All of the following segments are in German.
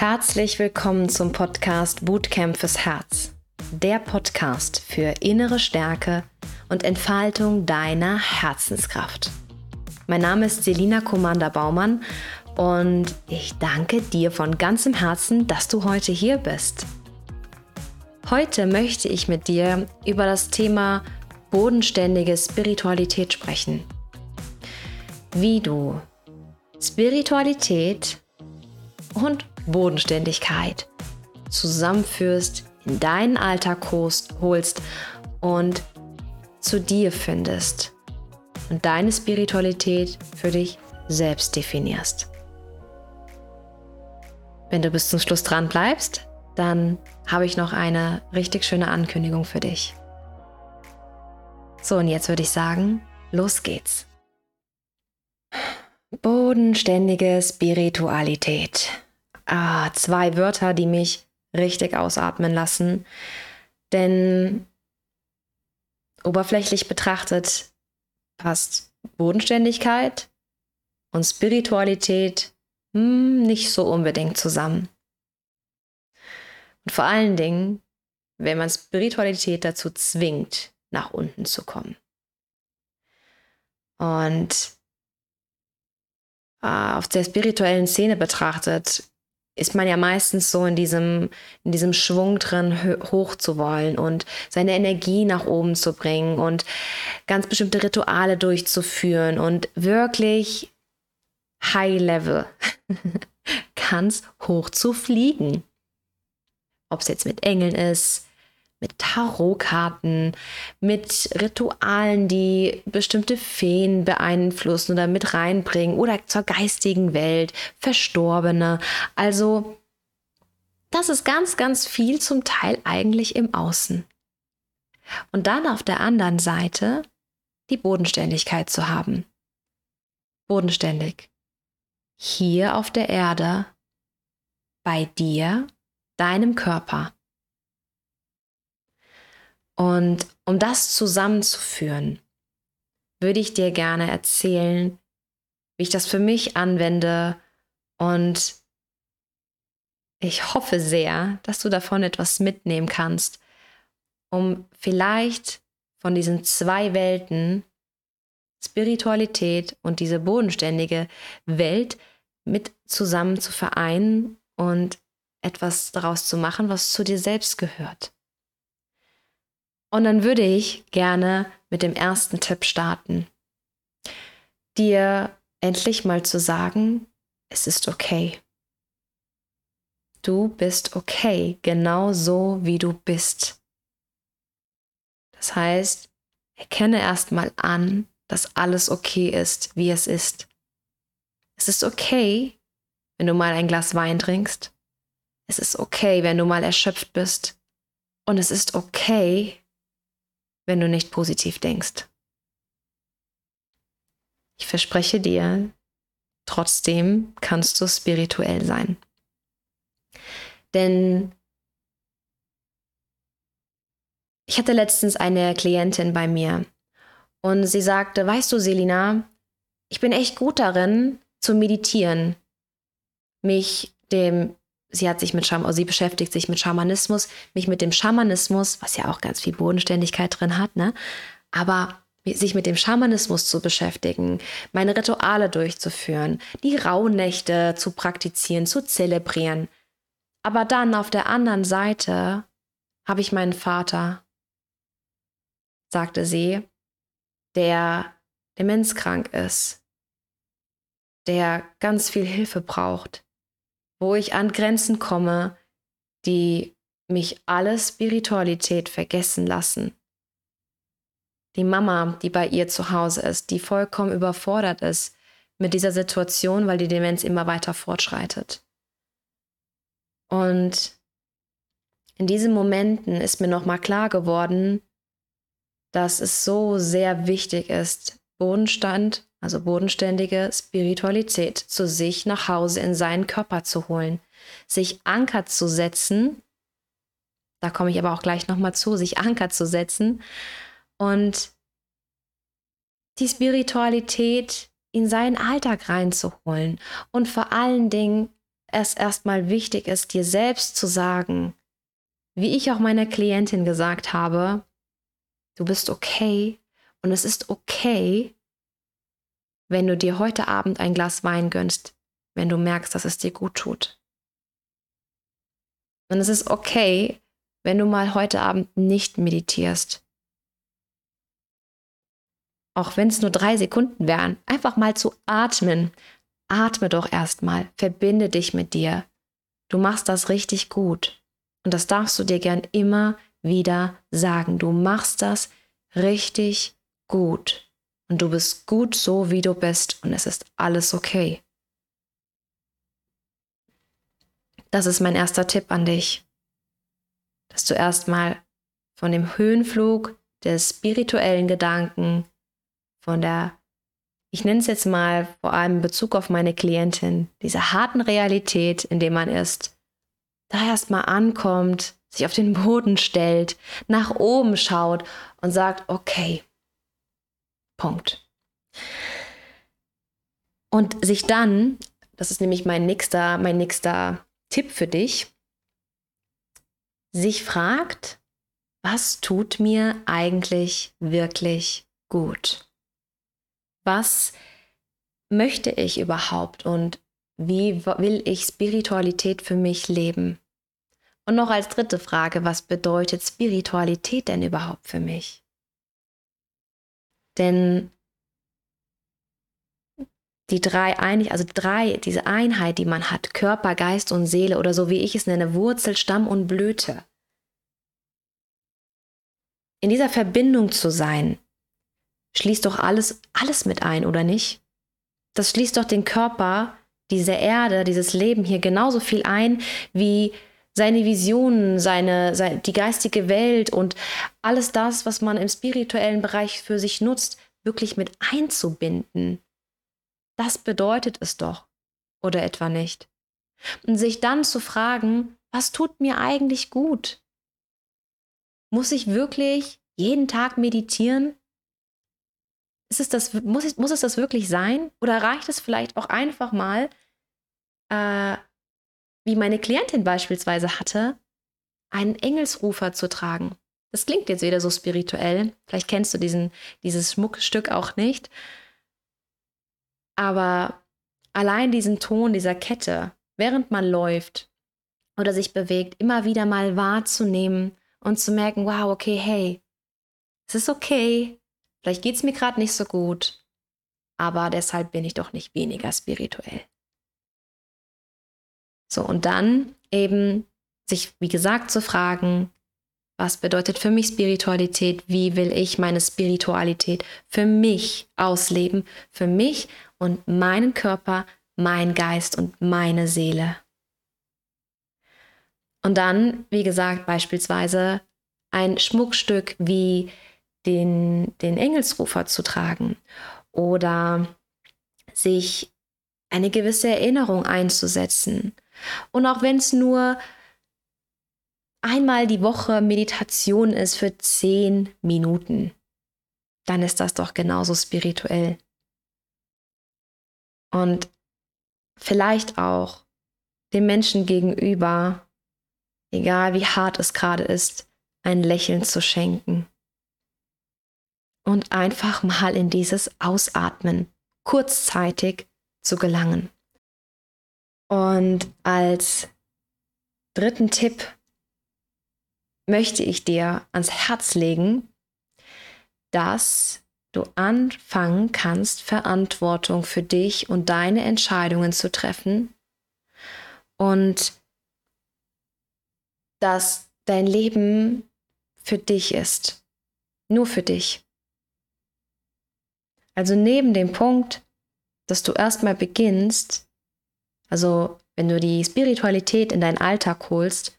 Herzlich willkommen zum Podcast Bootcamp fürs Herz. Der Podcast für innere Stärke und Entfaltung deiner Herzenskraft. Mein Name ist Selina Commander Baumann und ich danke dir von ganzem Herzen, dass du heute hier bist. Heute möchte ich mit dir über das Thema bodenständige Spiritualität sprechen. Wie du Spiritualität und Bodenständigkeit zusammenführst, in deinen Alltag holst und zu dir findest und deine Spiritualität für dich selbst definierst. Wenn du bis zum Schluss dran bleibst, dann habe ich noch eine richtig schöne Ankündigung für dich. So, und jetzt würde ich sagen, los geht's. Bodenständige Spiritualität. Ah, zwei Wörter, die mich richtig ausatmen lassen. Denn oberflächlich betrachtet passt Bodenständigkeit und Spiritualität hm, nicht so unbedingt zusammen. Und vor allen Dingen, wenn man Spiritualität dazu zwingt, nach unten zu kommen. Und äh, auf der spirituellen Szene betrachtet, ist man ja meistens so in diesem, in diesem Schwung drin, hoch zu wollen und seine Energie nach oben zu bringen und ganz bestimmte Rituale durchzuführen und wirklich High Level, ganz hoch zu fliegen. Ob es jetzt mit Engeln ist, mit Tarotkarten, mit Ritualen, die bestimmte Feen beeinflussen oder mit reinbringen oder zur geistigen Welt, Verstorbene. Also das ist ganz, ganz viel zum Teil eigentlich im Außen. Und dann auf der anderen Seite die Bodenständigkeit zu haben. Bodenständig. Hier auf der Erde, bei dir, deinem Körper. Und um das zusammenzuführen, würde ich dir gerne erzählen, wie ich das für mich anwende und ich hoffe sehr, dass du davon etwas mitnehmen kannst, um vielleicht von diesen zwei Welten, Spiritualität und diese bodenständige Welt, mit zusammen zu vereinen und etwas daraus zu machen, was zu dir selbst gehört. Und dann würde ich gerne mit dem ersten Tipp starten. Dir endlich mal zu sagen, es ist okay. Du bist okay, genau so wie du bist. Das heißt, erkenne erstmal an, dass alles okay ist, wie es ist. Es ist okay, wenn du mal ein Glas Wein trinkst. Es ist okay, wenn du mal erschöpft bist. Und es ist okay, wenn du nicht positiv denkst. Ich verspreche dir, trotzdem kannst du spirituell sein. Denn ich hatte letztens eine Klientin bei mir und sie sagte, weißt du, Selina, ich bin echt gut darin zu meditieren, mich dem sie hat sich mit Scham, also sie beschäftigt sich mit Schamanismus, mich mit dem Schamanismus, was ja auch ganz viel Bodenständigkeit drin hat, ne? Aber sich mit dem Schamanismus zu beschäftigen, meine Rituale durchzuführen, die Rauhnächte zu praktizieren, zu zelebrieren. Aber dann auf der anderen Seite habe ich meinen Vater, sagte sie, der demenzkrank ist, der ganz viel Hilfe braucht, wo ich an Grenzen komme, die mich alle Spiritualität vergessen lassen. Die Mama, die bei ihr zu Hause ist, die vollkommen überfordert ist mit dieser Situation, weil die Demenz immer weiter fortschreitet. Und in diesen Momenten ist mir nochmal klar geworden, dass es so sehr wichtig ist, Bodenstand also bodenständige Spiritualität, zu sich nach Hause in seinen Körper zu holen, sich Anker zu setzen, da komme ich aber auch gleich nochmal zu, sich Anker zu setzen und die Spiritualität in seinen Alltag reinzuholen und vor allen Dingen es erstmal wichtig ist, dir selbst zu sagen, wie ich auch meiner Klientin gesagt habe, du bist okay und es ist okay, wenn du dir heute Abend ein Glas Wein gönnst, wenn du merkst, dass es dir gut tut. Und es ist okay, wenn du mal heute Abend nicht meditierst. Auch wenn es nur drei Sekunden wären, einfach mal zu atmen. Atme doch erstmal, verbinde dich mit dir. Du machst das richtig gut. Und das darfst du dir gern immer wieder sagen. Du machst das richtig gut. Und du bist gut so, wie du bist. Und es ist alles okay. Das ist mein erster Tipp an dich. Dass du erstmal von dem Höhenflug des spirituellen Gedanken, von der, ich nenne es jetzt mal vor allem in Bezug auf meine Klientin, dieser harten Realität, in der man ist, da erstmal ankommt, sich auf den Boden stellt, nach oben schaut und sagt, okay, Punkt. Und sich dann, das ist nämlich mein nächster, mein nächster Tipp für dich, sich fragt, was tut mir eigentlich wirklich gut? Was möchte ich überhaupt und wie will ich Spiritualität für mich leben? Und noch als dritte Frage, was bedeutet Spiritualität denn überhaupt für mich? Denn die drei einig, also drei, diese Einheit, die man hat, Körper, Geist und Seele oder so wie ich es nenne, Wurzel, Stamm und Blüte. In dieser Verbindung zu sein, schließt doch alles, alles mit ein, oder nicht? Das schließt doch den Körper, diese Erde, dieses Leben hier genauso viel ein wie seine Visionen, seine, seine, die geistige Welt und alles das, was man im spirituellen Bereich für sich nutzt, wirklich mit einzubinden. Das bedeutet es doch, oder etwa nicht? Und sich dann zu fragen, was tut mir eigentlich gut? Muss ich wirklich jeden Tag meditieren? Ist es das, muss, ich, muss es das wirklich sein? Oder reicht es vielleicht auch einfach mal, äh, wie meine Klientin beispielsweise hatte, einen Engelsrufer zu tragen? Das klingt jetzt wieder so spirituell. Vielleicht kennst du diesen, dieses Schmuckstück auch nicht. Aber allein diesen Ton dieser Kette, während man läuft oder sich bewegt, immer wieder mal wahrzunehmen und zu merken, wow, okay, hey, es ist okay. Vielleicht geht es mir gerade nicht so gut, aber deshalb bin ich doch nicht weniger spirituell. So, und dann eben sich, wie gesagt, zu fragen, was bedeutet für mich Spiritualität? Wie will ich meine Spiritualität für mich ausleben? Für mich und meinen Körper, mein Geist und meine Seele. Und dann, wie gesagt, beispielsweise ein Schmuckstück wie den, den Engelsrufer zu tragen oder sich eine gewisse Erinnerung einzusetzen. Und auch wenn es nur einmal die Woche Meditation ist für zehn Minuten, dann ist das doch genauso spirituell. Und vielleicht auch dem Menschen gegenüber, egal wie hart es gerade ist, ein Lächeln zu schenken. Und einfach mal in dieses Ausatmen kurzzeitig zu gelangen. Und als dritten Tipp möchte ich dir ans Herz legen, dass du anfangen kannst, Verantwortung für dich und deine Entscheidungen zu treffen und dass dein Leben für dich ist, nur für dich. Also neben dem Punkt, dass du erstmal beginnst, also wenn du die Spiritualität in deinen Alltag holst,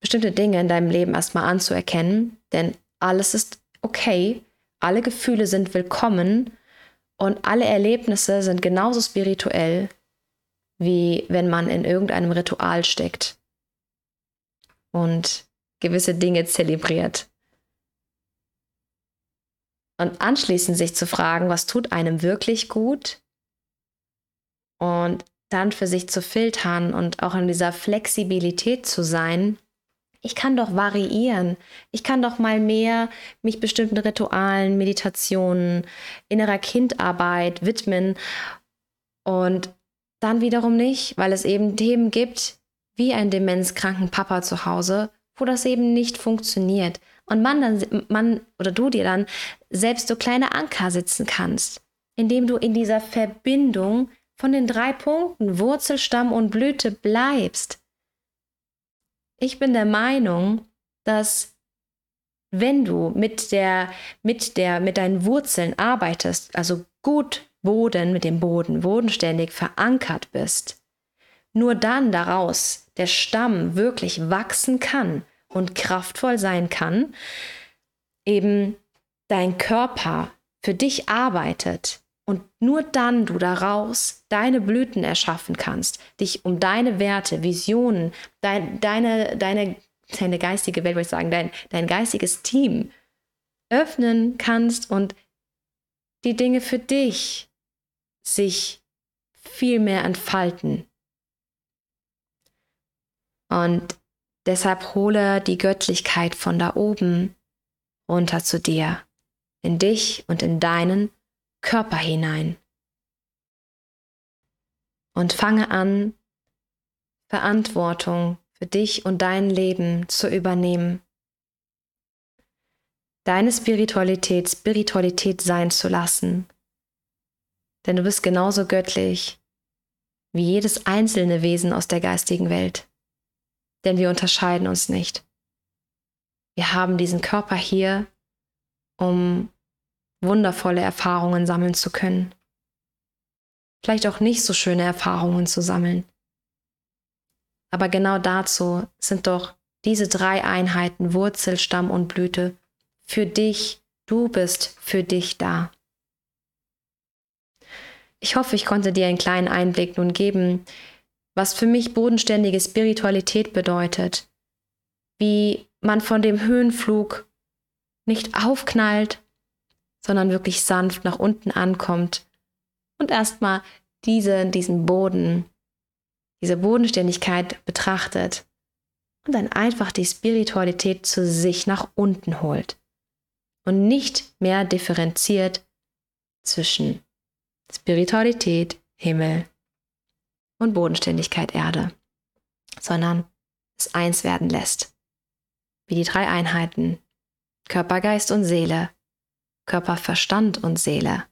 bestimmte Dinge in deinem Leben erstmal anzuerkennen, denn alles ist okay, alle Gefühle sind willkommen und alle Erlebnisse sind genauso spirituell, wie wenn man in irgendeinem Ritual steckt und gewisse Dinge zelebriert. Und anschließend sich zu fragen, was tut einem wirklich gut? Und dann für sich zu filtern und auch in dieser Flexibilität zu sein, ich kann doch variieren. Ich kann doch mal mehr mich bestimmten Ritualen, Meditationen, innerer Kindarbeit widmen und dann wiederum nicht, weil es eben Themen gibt, wie einen demenzkranken Papa zu Hause, wo das eben nicht funktioniert. Und man dann, man oder du dir dann selbst so kleine Anker sitzen kannst, indem du in dieser Verbindung von den drei Punkten Wurzel, Stamm und Blüte bleibst. Ich bin der Meinung, dass wenn du mit der, mit der, mit deinen Wurzeln arbeitest, also gut Boden mit dem Boden, bodenständig verankert bist, nur dann daraus der Stamm wirklich wachsen kann und kraftvoll sein kann, eben dein Körper für dich arbeitet und nur dann du daraus deine Blüten erschaffen kannst, dich um deine Werte, Visionen, dein, deine, deine, deine geistige Welt, würde ich sagen, dein, dein geistiges Team öffnen kannst und die Dinge für dich sich viel mehr entfalten. Und deshalb hole die Göttlichkeit von da oben runter zu dir, in dich und in deinen Körper hinein. Und fange an, Verantwortung für dich und dein Leben zu übernehmen. Deine Spiritualität Spiritualität sein zu lassen. Denn du bist genauso göttlich wie jedes einzelne Wesen aus der geistigen Welt. Denn wir unterscheiden uns nicht. Wir haben diesen Körper hier, um wundervolle Erfahrungen sammeln zu können. Vielleicht auch nicht so schöne Erfahrungen zu sammeln. Aber genau dazu sind doch diese drei Einheiten Wurzel, Stamm und Blüte für dich. Du bist für dich da. Ich hoffe, ich konnte dir einen kleinen Einblick nun geben, was für mich bodenständige Spiritualität bedeutet, wie man von dem Höhenflug nicht aufknallt, sondern wirklich sanft nach unten ankommt und erstmal diese, diesen Boden, diese Bodenständigkeit betrachtet und dann einfach die Spiritualität zu sich nach unten holt und nicht mehr differenziert zwischen Spiritualität, Himmel und Bodenständigkeit, Erde, sondern es eins werden lässt. Wie die drei Einheiten Körper, Geist und Seele Körper, Verstand und Seele,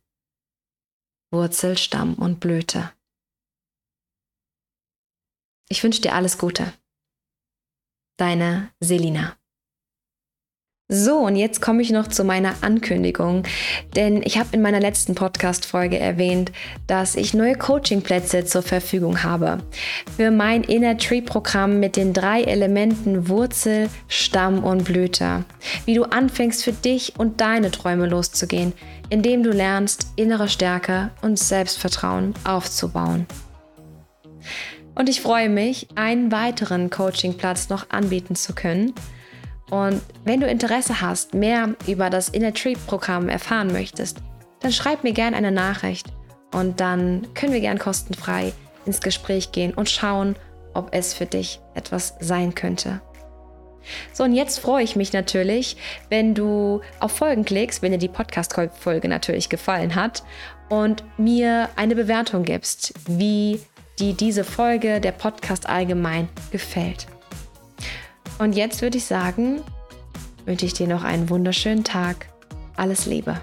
Wurzel, Stamm und Blüte. Ich wünsche dir alles Gute. Deine Selina. So, und jetzt komme ich noch zu meiner Ankündigung, denn ich habe in meiner letzten Podcast-Folge erwähnt, dass ich neue Coachingplätze zur Verfügung habe für mein Inner Tree-Programm mit den drei Elementen Wurzel, Stamm und Blüte. Wie du anfängst für dich und deine Träume loszugehen, indem du lernst, innere Stärke und Selbstvertrauen aufzubauen. Und ich freue mich, einen weiteren Coachingplatz noch anbieten zu können. Und wenn du Interesse hast, mehr über das Inner Tree Programm erfahren möchtest, dann schreib mir gerne eine Nachricht und dann können wir gern kostenfrei ins Gespräch gehen und schauen, ob es für dich etwas sein könnte. So, und jetzt freue ich mich natürlich, wenn du auf Folgen klickst, wenn dir die Podcast-Folge natürlich gefallen hat und mir eine Bewertung gibst, wie dir diese Folge, der Podcast allgemein gefällt. Und jetzt würde ich sagen, wünsche ich dir noch einen wunderschönen Tag. Alles Liebe.